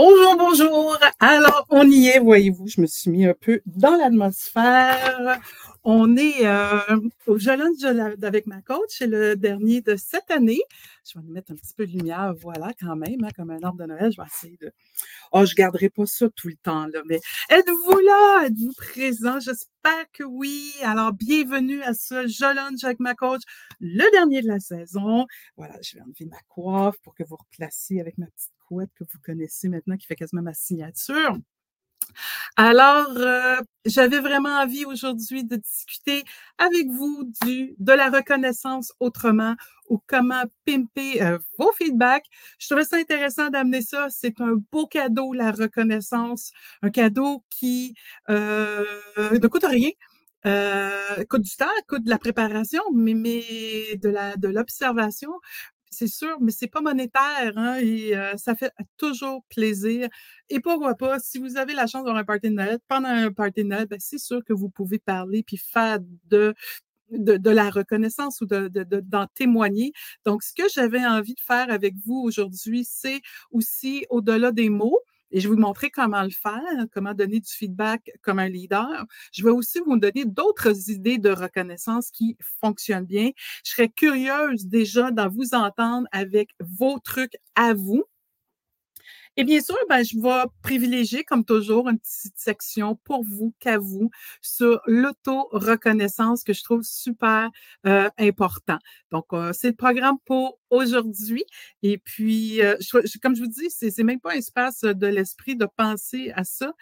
Bonjour, bonjour. Alors, on y est, voyez-vous, je me suis mis un peu dans l'atmosphère. On est euh, au Jolene avec ma coach, c'est le dernier de cette année. Je vais nous mettre un petit peu de lumière, voilà, quand même, hein, comme un arbre de Noël. Je vais essayer de. Oh, je garderai pas ça tout le temps, là, mais êtes-vous là? Êtes-vous présent? J'espère que oui. Alors, bienvenue à ce Jolene avec ma coach, le dernier de la saison. Voilà, je vais enlever ma coiffe pour que vous replaciez avec ma petite couette que vous connaissez maintenant, qui fait quasiment ma signature. Alors, euh, j'avais vraiment envie aujourd'hui de discuter avec vous du, de la reconnaissance autrement ou comment pimper euh, vos feedbacks. Je trouvais ça intéressant d'amener ça. C'est un beau cadeau, la reconnaissance, un cadeau qui euh, ne coûte rien. Euh, coûte du temps, coûte de la préparation, mais, mais de la de l'observation, c'est sûr, mais c'est pas monétaire, hein, et ça fait toujours plaisir. Et pourquoi pas, si vous avez la chance d'avoir un party de Noël, pendant un party de ben, c'est sûr que vous pouvez parler puis faire de de, de, la reconnaissance ou d'en de, d'en témoigner. Donc, ce que j'avais envie de faire avec vous aujourd'hui, c'est aussi au-delà des mots, et je vais vous montrer comment le faire, comment donner du feedback comme un leader. Je vais aussi vous donner d'autres idées de reconnaissance qui fonctionnent bien. Je serais curieuse déjà d'en vous entendre avec vos trucs à vous. Et bien sûr, ben, je vais privilégier, comme toujours, une petite section pour vous, qu'à vous, sur l'auto-reconnaissance que je trouve super euh, important. Donc, euh, c'est le programme pour aujourd'hui. Et puis, euh, comme je vous dis, c'est, même pas un espace de l'esprit de penser à ça.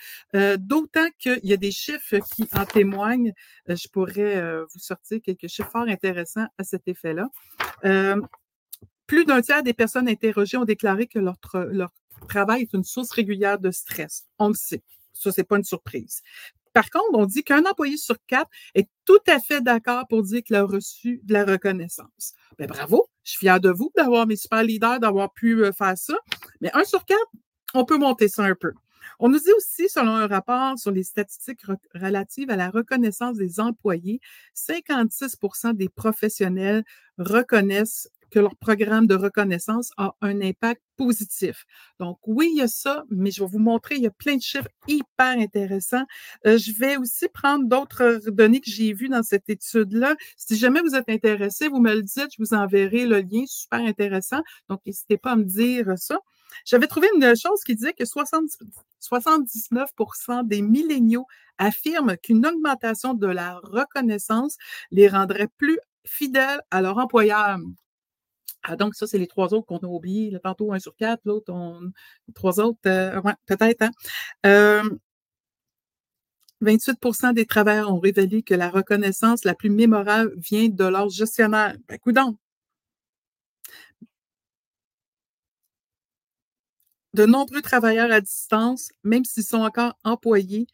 d'autant qu'il y a des chiffres qui en témoignent. je pourrais vous sortir quelques chiffres fort intéressants à cet effet-là. plus d'un tiers des personnes interrogées ont déclaré que leur, leur travail est une source régulière de stress. On le sait. Ça, c'est pas une surprise. Par contre, on dit qu'un employé sur quatre est tout à fait d'accord pour dire qu'il a reçu de la reconnaissance. Ben, bravo, je suis fière de vous d'avoir mes super leaders, d'avoir pu euh, faire ça. Mais un sur quatre, on peut monter ça un peu. On nous dit aussi, selon un rapport sur les statistiques relatives à la reconnaissance des employés, 56% des professionnels reconnaissent que leur programme de reconnaissance a un impact positif. Donc, oui, il y a ça, mais je vais vous montrer, il y a plein de chiffres hyper intéressants. Euh, je vais aussi prendre d'autres données que j'ai vues dans cette étude-là. Si jamais vous êtes intéressé, vous me le dites, je vous enverrai le lien, super intéressant. Donc, n'hésitez pas à me dire ça. J'avais trouvé une chose qui disait que 79% des milléniaux affirment qu'une augmentation de la reconnaissance les rendrait plus fidèles à leur employeur. Ah, donc, ça, c'est les trois autres qu'on a oubliés. tantôt, un sur quatre, l'autre, on... trois autres, euh, peut-être. Hein? 28% des travailleurs ont révélé que la reconnaissance la plus mémorable vient de leur gestionnaire. Ben, coudons. De nombreux travailleurs à distance, même s'ils sont encore employés,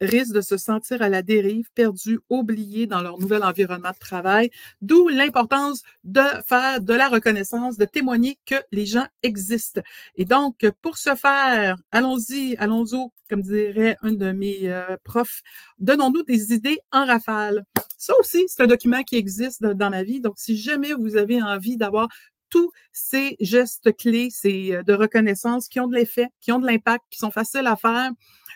risquent de se sentir à la dérive, perdus, oubliés dans leur nouvel environnement de travail, d'où l'importance de faire de la reconnaissance, de témoigner que les gens existent. Et donc, pour ce faire, allons-y, allons-y, comme dirait un de mes euh, profs, donnons-nous des idées en rafale. Ça aussi, c'est un document qui existe dans ma vie. Donc, si jamais vous avez envie d'avoir tous ces gestes clés, ces euh, de reconnaissance qui ont de l'effet, qui ont de l'impact, qui sont faciles à faire,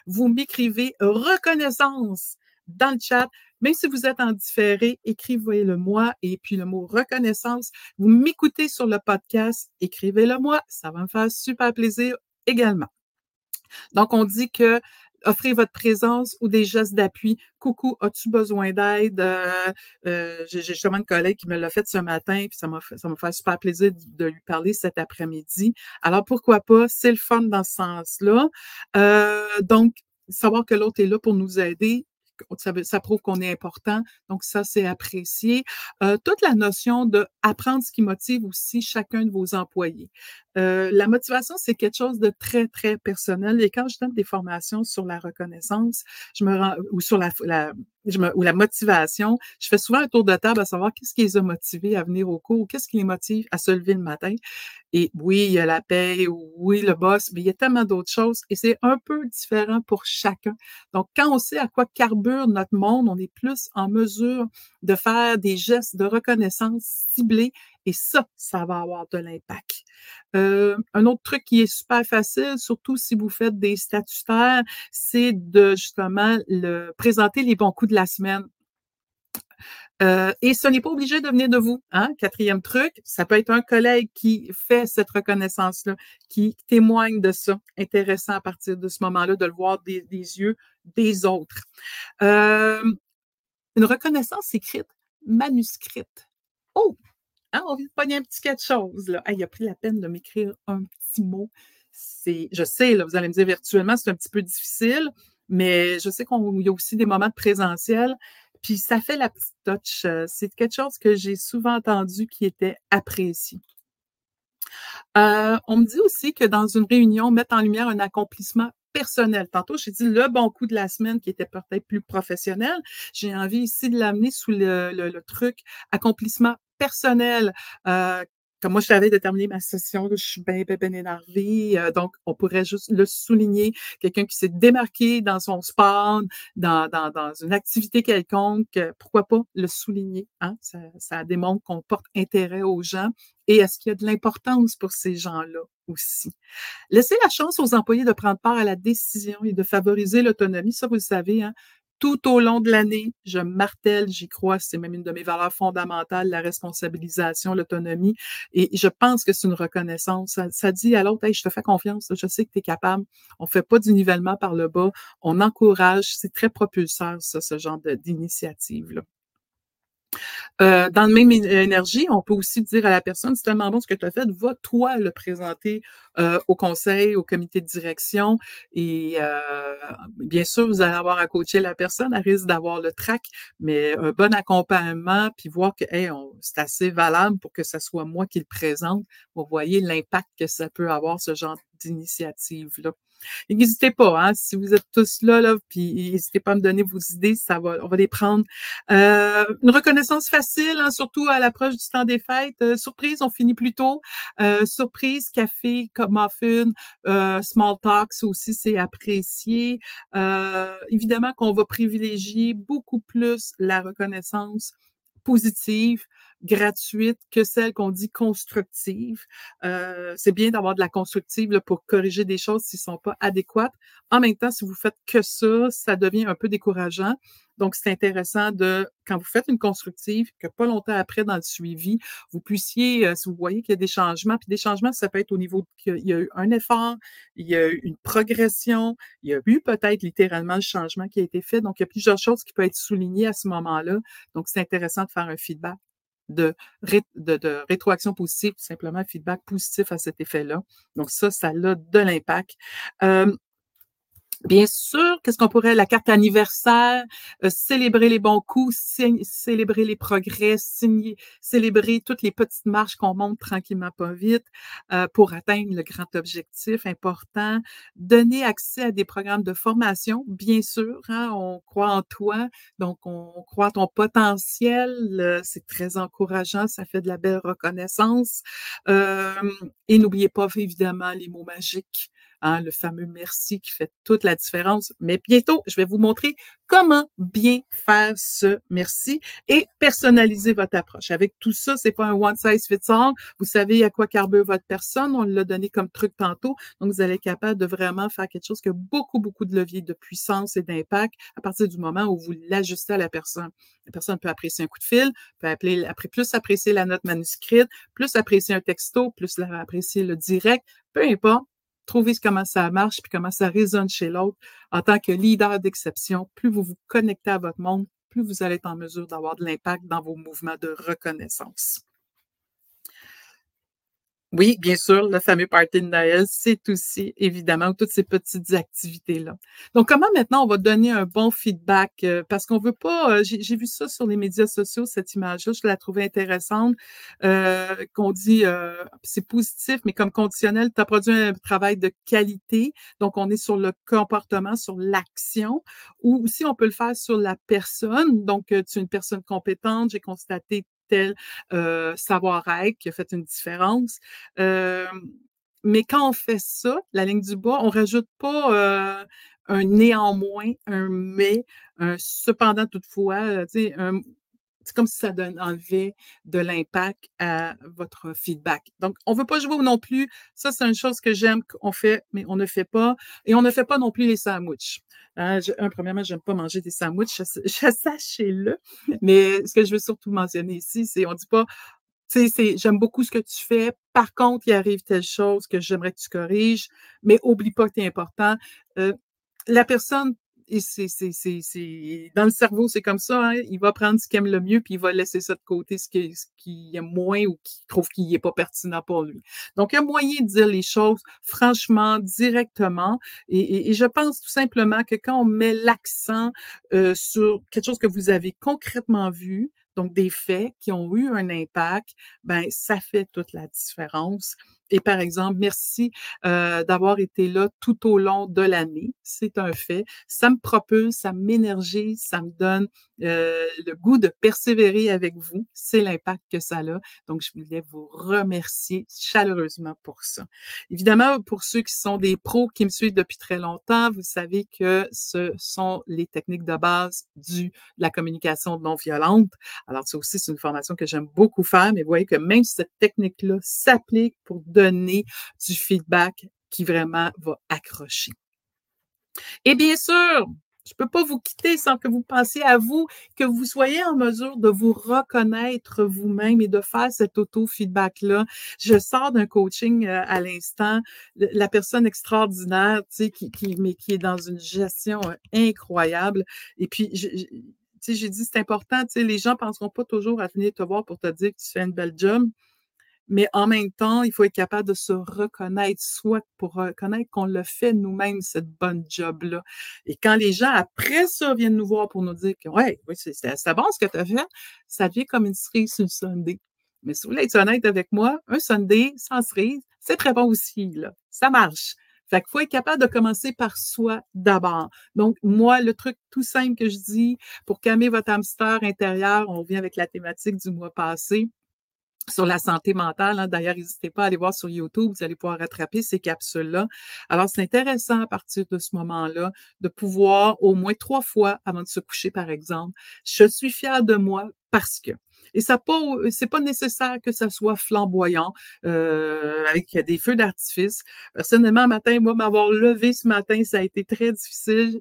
vous m'écrivez reconnaissance dans le chat. Même si vous êtes en différé, écrivez-le moi et puis le mot reconnaissance. Vous m'écoutez sur le podcast, écrivez-le moi. Ça va me faire super plaisir également. Donc, on dit que offrez votre présence ou des gestes d'appui. Coucou, as-tu besoin d'aide? Euh, euh, j'ai justement une collègue qui me l'a fait ce matin, puis ça m'a fait, ça m'a fait super plaisir de, lui parler cet après-midi. Alors pourquoi pas? C'est le fun dans ce sens-là. Euh, donc, savoir que l'autre est là pour nous aider, ça, ça prouve qu'on est important. Donc, ça, c'est apprécié. Euh, toute la notion de apprendre ce qui motive aussi chacun de vos employés. Euh, la motivation, c'est quelque chose de très, très personnel. Et quand je donne des formations sur la reconnaissance, je me rends, ou sur la, la ou la motivation, je fais souvent un tour de table à savoir qu'est-ce qui les a motivés à venir au cours, qu'est-ce qui les motive à se lever le matin. Et oui, il y a la paix, oui, le boss, mais il y a tellement d'autres choses et c'est un peu différent pour chacun. Donc, quand on sait à quoi carbure notre monde, on est plus en mesure de faire des gestes de reconnaissance ciblés et ça, ça va avoir de l'impact. Euh, un autre truc qui est super facile, surtout si vous faites des statutaires, c'est de justement le, présenter les bons coups de la semaine. Euh, et ce n'est pas obligé de venir de vous. Hein? Quatrième truc, ça peut être un collègue qui fait cette reconnaissance-là, qui témoigne de ça. Intéressant à partir de ce moment-là de le voir des, yeux des autres. Euh, une reconnaissance écrite, manuscrite. Oh! Hein, on vient de pogner un petit quelque chose. Il a pris la peine de m'écrire un petit mot. Je sais, vous allez me dire virtuellement, c'est un petit peu difficile, mais je sais qu'il y a aussi des moments de présentiel. Puis ça fait la petite touch. Euh, c'est quelque chose que j'ai souvent entendu qui était apprécié. Euh, on me dit aussi que dans une réunion, mettre en lumière un accomplissement personnel. Tantôt, j'ai dit le bon coup de la semaine qui était peut-être plus professionnel. J'ai envie ici de l'amener sous le, truc accomplissement personnel. Euh, comme moi, je savais déterminer ma session, je suis bien, bien, bien énervée. Euh, donc, on pourrait juste le souligner. Quelqu'un qui s'est démarqué dans son sport, dans, dans, dans une activité quelconque, euh, pourquoi pas le souligner? Hein? Ça, ça démontre qu'on porte intérêt aux gens. Et est-ce qu'il y a de l'importance pour ces gens-là aussi? Laisser la chance aux employés de prendre part à la décision et de favoriser l'autonomie, ça, vous le savez, hein? Tout au long de l'année, je martèle, j'y crois, c'est même une de mes valeurs fondamentales, la responsabilisation, l'autonomie. Et je pense que c'est une reconnaissance. Ça, dit à l'autre, hey, je te fais confiance, je sais que tu es capable. On fait pas du nivellement par le bas, on encourage, c'est très propulseur, ça, ce genre d'initiative-là. Euh, dans le même énergie, on peut aussi dire à la personne, c'est tellement bon ce que tu as fait, va toi le présenter euh, au conseil, au comité de direction. Et euh, bien sûr, vous allez avoir à coacher la personne, elle risque d'avoir le trac, mais un bon accompagnement, puis voir que hey, c'est assez valable pour que ce soit moi qui le présente. Vous voyez l'impact que ça peut avoir, ce genre d'initiative-là. N'hésitez pas, hein, si vous êtes tous là, là puis n'hésitez pas à me donner vos idées, ça va, on va les prendre. Euh, une reconnaissance facile, hein, surtout à l'approche du temps des fêtes. Euh, surprise, on finit plus tôt. Euh, surprise, café, muffin, small talks aussi, c'est apprécié. évidemment qu'on va privilégier beaucoup plus la reconnaissance positive, gratuite que celle qu'on dit constructive. Euh, c'est bien d'avoir de la constructive pour corriger des choses s'ils sont pas adéquates. En même temps, si vous faites que ça, ça devient un peu décourageant. Donc, c'est intéressant de, quand vous faites une constructive, que pas longtemps après, dans le suivi, vous puissiez, euh, si vous voyez qu'il y a des changements, puis des changements, ça peut être au niveau qu'il y a eu un effort, il y a eu une progression, il y a eu peut-être littéralement le changement qui a été fait. Donc, il y a plusieurs choses qui peuvent être soulignées à ce moment-là. Donc, c'est intéressant de faire un feedback de, rétroaction positive, simplement feedback positif à cet effet-là. Donc ça, ça a de l'impact. Euh, Bien sûr, qu'est-ce qu'on pourrait, la carte anniversaire, euh, célébrer les bons coups, célébrer les progrès, célébrer toutes les petites marches qu'on monte tranquillement pas vite euh, pour atteindre le grand objectif important, donner accès à des programmes de formation, bien sûr, hein, on croit en toi, donc on croit en ton potentiel, c'est très encourageant, ça fait de la belle reconnaissance. Euh, et n'oubliez pas évidemment les mots magiques. Hein, le fameux merci qui fait toute la différence. Mais bientôt, je vais vous montrer comment bien faire ce merci et personnaliser votre approche. Avec tout ça, c'est pas un one size fits all. Vous savez à quoi carbure votre personne. On l'a donné comme truc tantôt. Donc, vous allez être capable de vraiment faire quelque chose qui a beaucoup, beaucoup de levier de puissance et d'impact à partir du moment où vous l'ajustez à la personne. La personne peut apprécier un coup de fil, peut appeler, après, plus apprécier la note manuscrite, plus apprécier un texto, plus apprécier le direct, peu importe trouver comment ça marche puis comment ça résonne chez l'autre. En tant que leader d'exception, plus vous vous connectez à votre monde, plus vous allez être en mesure d'avoir de l'impact dans vos mouvements de reconnaissance. Oui, bien sûr, le fameux party de Noël, c'est aussi évidemment toutes ces petites activités-là. Donc, comment maintenant on va donner un bon feedback? Euh, parce qu'on veut pas, euh, j'ai vu ça sur les médias sociaux, cette image-là, je la trouvais intéressante, euh, qu'on dit c'est positif, mais comme conditionnel, tu as produit un travail de qualité. Donc, on est sur le comportement, sur l'action, ou aussi on peut le faire sur la personne. Donc, tu es une personne compétente, j'ai constaté savoir-être qui a fait une différence. mais quand on fait ça, la ligne du bas, on rajoute pas un néanmoins, un mais, un cependant toutefois, c'est comme si ça donne, enlevait de l'impact à votre feedback. Donc, on ne veut pas jouer non plus. Ça, c'est une chose que j'aime qu'on fait, mais on ne fait pas. Et on ne fait pas non plus les sandwichs. Hein, un, premièrement, j'aime pas manger des sandwichs, sachez-le. Mais ce que je veux surtout mentionner ici, c'est on dit pas, tu sais, j'aime beaucoup ce que tu fais. Par contre, il arrive telle chose que j'aimerais que tu corriges, mais oublie pas que tu es important. Euh, la personne et c'est, c'est, c'est, dans le cerveau, c'est comme ça. Hein? Il va prendre ce qu'il aime le mieux, puis il va laisser ça de côté, ce qu'il qui aime moins ou qui trouve qu'il n'est pas pertinent pour lui. Donc, il y a moyen de dire les choses franchement, directement. Et, et, je pense tout simplement que quand on met l'accent euh, sur quelque chose que vous avez concrètement vu, donc des faits qui ont eu un impact, ben ça fait toute la différence. Et par exemple, merci euh, d'avoir été là tout au long de l'année. C'est un fait. Ça me propulse, ça m'énergise, ça me donne euh, le goût de persévérer avec vous. C'est l'impact que ça a. Donc, je voulais vous remercier chaleureusement pour ça. Évidemment, pour ceux qui sont des pros qui me suivent depuis très longtemps, vous savez que ce sont les techniques de base du, de la communication non violente. Alors, ça aussi, c'est une formation que j'aime beaucoup faire, mais vous voyez que même cette technique-là s'applique pour donner du feedback qui vraiment va accrocher. Et bien sûr, je ne peux pas vous quitter sans que vous pensiez à vous, que vous soyez en mesure de vous reconnaître vous-même et de faire cet auto-feedback-là. Je sors d'un coaching euh, à l'instant, la personne extraordinaire, tu sais, qui, qui, mais qui est dans une gestion euh, incroyable. Et puis, je, j'ai dit, c'est important, tu sais, les gens ne penseront pas toujours à venir te voir pour te dire que tu fais une belle job mais en même temps, il faut être capable de se reconnaître, soit pour reconnaître qu'on le fait nous-mêmes, cette bonne job-là. Et quand les gens, après ça, viennent nous voir pour nous dire que, ouais, oui, c'est bon ce que tu as fait, ça devient comme une cerise sur le Sunday. Mais si vous voulez être honnête avec moi, un Sunday sans cerise, c'est très bon aussi, là. Ça marche. Fait qu'il faut être capable de commencer par soi d'abord. Donc, moi, le truc tout simple que je dis pour calmer votre hamster intérieur, on revient avec la thématique du mois passé, sur la santé mentale. Hein. D'ailleurs, n'hésitez pas à aller voir sur YouTube, vous allez pouvoir rattraper ces capsules-là. Alors, c'est intéressant à partir de ce moment-là de pouvoir au moins trois fois avant de se coucher, par exemple, je suis fière de moi parce que. Et ça pas, c'est pas nécessaire que ça soit flamboyant euh, avec des feux d'artifice. Personnellement, matin, moi, m'avoir levé ce matin, ça a été très difficile.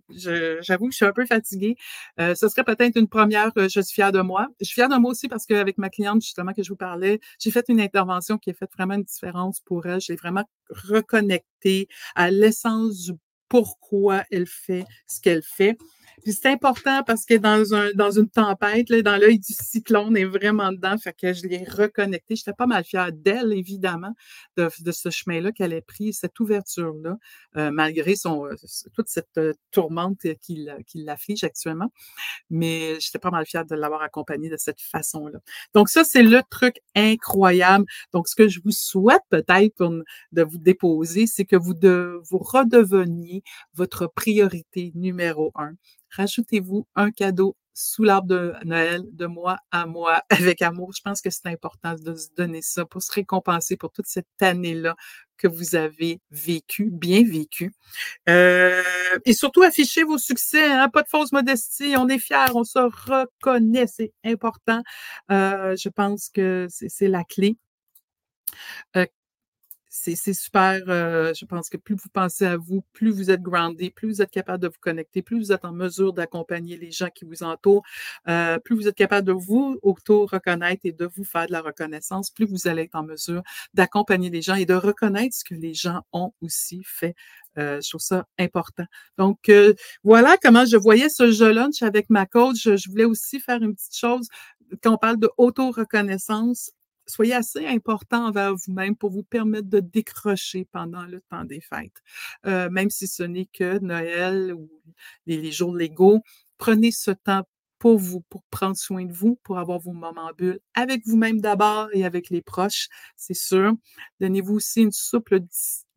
j'avoue que je suis un peu fatiguée. Euh, ce serait peut-être une première. Euh, je suis fière de moi. Je suis fière de moi aussi parce qu'avec ma cliente justement que je vous parlais, j'ai fait une intervention qui a fait vraiment une différence pour elle. J'ai vraiment reconnecté à l'essence du pourquoi elle fait ce qu'elle fait. Puis c'est important parce que dans, un, dans une tempête, là, dans l'œil du cyclone, est vraiment dedans. Fait que je l'ai reconnectée. J'étais pas mal fière d'elle, évidemment, de, de ce chemin-là qu'elle a pris, cette ouverture-là, euh, malgré son, euh, toute cette euh, tourmente qui, qui l'afflige actuellement. Mais j'étais pas mal fière de l'avoir accompagnée de cette façon-là. Donc ça, c'est le truc incroyable. Donc ce que je vous souhaite peut-être de vous déposer, c'est que vous, de, vous redeveniez votre priorité numéro un rajoutez-vous un cadeau sous l'arbre de Noël de moi à moi avec amour. Je pense que c'est important de se donner ça pour se récompenser pour toute cette année-là que vous avez vécu, bien vécu. Euh, et surtout, affichez vos succès, hein, pas de fausse modestie. On est fiers, on se reconnaît, c'est important. Euh, je pense que c'est la clé. Euh, c'est super. Euh, je pense que plus vous pensez à vous, plus vous êtes groundé, plus vous êtes capable de vous connecter, plus vous êtes en mesure d'accompagner les gens qui vous entourent, euh, plus vous êtes capable de vous auto-reconnaître et de vous faire de la reconnaissance, plus vous allez être en mesure d'accompagner les gens et de reconnaître ce que les gens ont aussi fait. Euh, je trouve ça important. Donc, voilà comment je voyais ce jeu lunch avec ma coach. Je, je voulais aussi faire une petite chose quand on parle de auto-reconnaissance soyez assez important envers vous-même pour vous permettre de décrocher pendant le temps des fêtes. Euh, même si ce n'est que Noël ou les, jours légaux, prenez ce temps pour vous, pour prendre soin de vous, pour avoir vos moments bulles avec vous-même d'abord et avec les proches, c'est sûr. Donnez-vous aussi une souple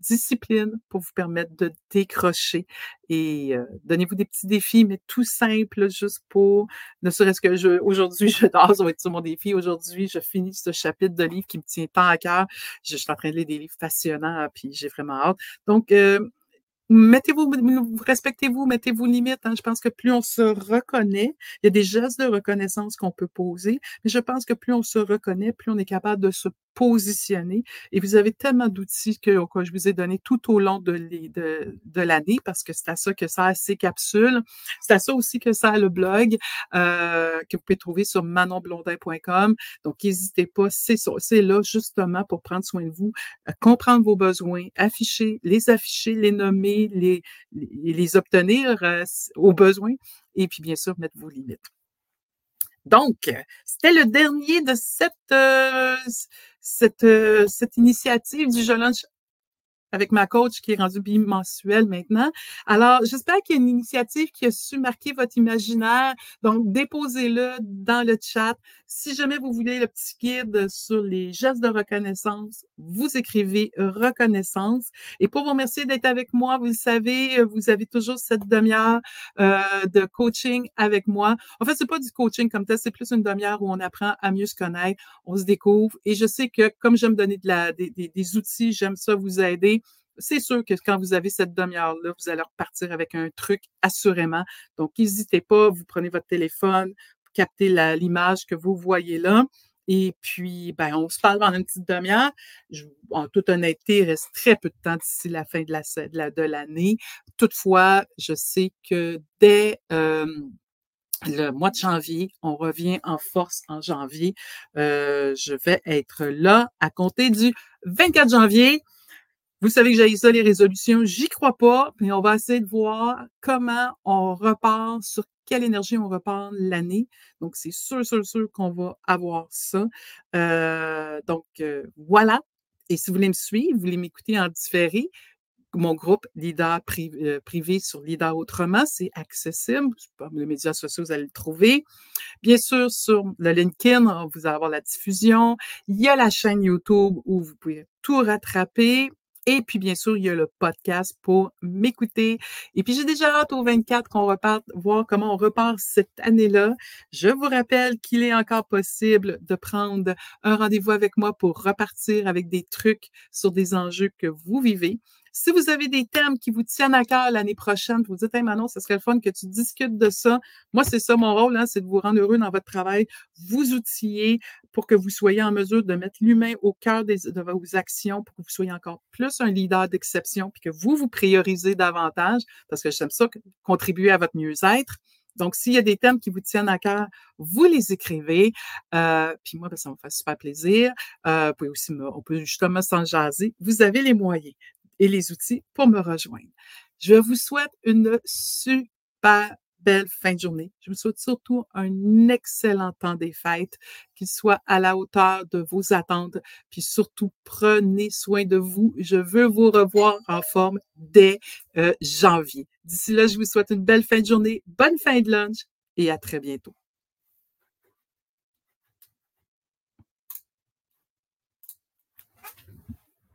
discipline pour vous permettre de décrocher et euh, donnez-vous des petits défis, mais tout simple, juste pour, ne serait-ce que je, aujourd'hui, je dors, ça va être sur mon défi. Aujourd'hui, je finis ce chapitre de livre qui me tient tant à cœur. Je, suis en train de lire des livres passionnants, puis j'ai vraiment hâte. Donc, euh, mettez-vous, respectez-vous, mettez vos limites. Hein. Je pense que plus on se reconnaît, il y a des gestes de reconnaissance qu'on peut poser, mais je pense que plus on se reconnaît, plus on est capable de se positionner. Et vous avez tellement d'outils que, que, je vous ai donné tout au long de, l'année, parce que c'est à ça que ça a ces capsules. C'est à ça aussi que ça a le blog euh, que vous pouvez trouver sur manonblondin.com. Donc, n'hésitez pas, c'est là justement pour prendre soin de vous, comprendre vos besoins, afficher, les afficher, les nommer, les, les, les obtenir euh, aux besoins, et puis bien sûr, mettre vos limites. Donc, c'était le dernier de cette, euh, cette, euh, cette initiative du Jeu avec ma coach qui est rendue bimensuelle maintenant. Alors, j'espère qu'il y a une initiative qui a su marquer votre imaginaire. Donc, déposez-le dans le chat. Si jamais vous voulez le petit guide sur les gestes de reconnaissance, vous écrivez reconnaissance. Et pour vous remercier d'être avec moi, vous le savez, vous avez toujours cette demi-heure euh, de coaching avec moi. En fait, c'est pas du coaching comme tel, c'est plus une demi-heure où on apprend à mieux se connaître, on se découvre. Et je sais que comme j'aime donner de la, des, des outils, j'aime ça vous aider c'est sûr que quand vous avez cette demi-heure-là, vous allez repartir avec un truc assurément. Donc, n'hésitez pas, vous prenez votre téléphone, captez l'image que vous voyez là. Et puis, ben, on se parle dans une petite demi-heure. En toute honnêteté, il reste très peu de temps d'ici la fin de l'année. La, de l'année. Toutefois, je sais que dès euh, le mois de janvier, on revient en force en janvier. Euh, je vais être là à compter du 24 janvier. Vous savez que j'ai ça, les résolutions. J'y crois pas, mais on va essayer de voir comment on repart, sur quelle énergie on repart l'année. Donc, c'est sûr, sûr, sûr qu'on va avoir ça. Euh, donc, euh, voilà. Et si vous voulez me suivre, vous voulez m'écouter en différé, mon groupe Leader euh, privé, sur Leader Autrement, c'est accessible. Les médias sociaux, vous allez le trouver. Bien sûr, sur le LinkedIn, vous allez avoir la diffusion. Il y a la chaîne YouTube où vous pouvez tout rattraper. Et puis, bien sûr, il y a le podcast pour m'écouter. Et puis, j'ai déjà hâte au 24 qu'on reparte, voir comment on repart cette année-là. Je vous rappelle qu'il est encore possible de prendre un rendez-vous avec moi pour repartir avec des trucs sur des enjeux que vous vivez. Si vous avez des thèmes qui vous tiennent à cœur l'année prochaine, vous dites, hey Manon, ce serait le fun que tu discutes de ça. Moi, c'est ça mon rôle, hein, c'est de vous rendre heureux dans votre travail, vous outiller pour que vous soyez en mesure de mettre l'humain au cœur de vos actions, pour que vous soyez encore plus un leader d'exception, puis que vous vous priorisez davantage, parce que j'aime ça, contribuer à votre mieux-être. Donc, s'il y a des thèmes qui vous tiennent à cœur, vous les écrivez. Euh, puis moi, ben, ça me fait super plaisir. Euh, aussi, on peut justement s'en jaser. Vous avez les moyens et les outils pour me rejoindre. Je vous souhaite une super belle fin de journée. Je vous souhaite surtout un excellent temps des fêtes, qu'il soit à la hauteur de vos attentes, puis surtout prenez soin de vous. Je veux vous revoir en forme dès euh, janvier. D'ici là, je vous souhaite une belle fin de journée, bonne fin de lunch et à très bientôt.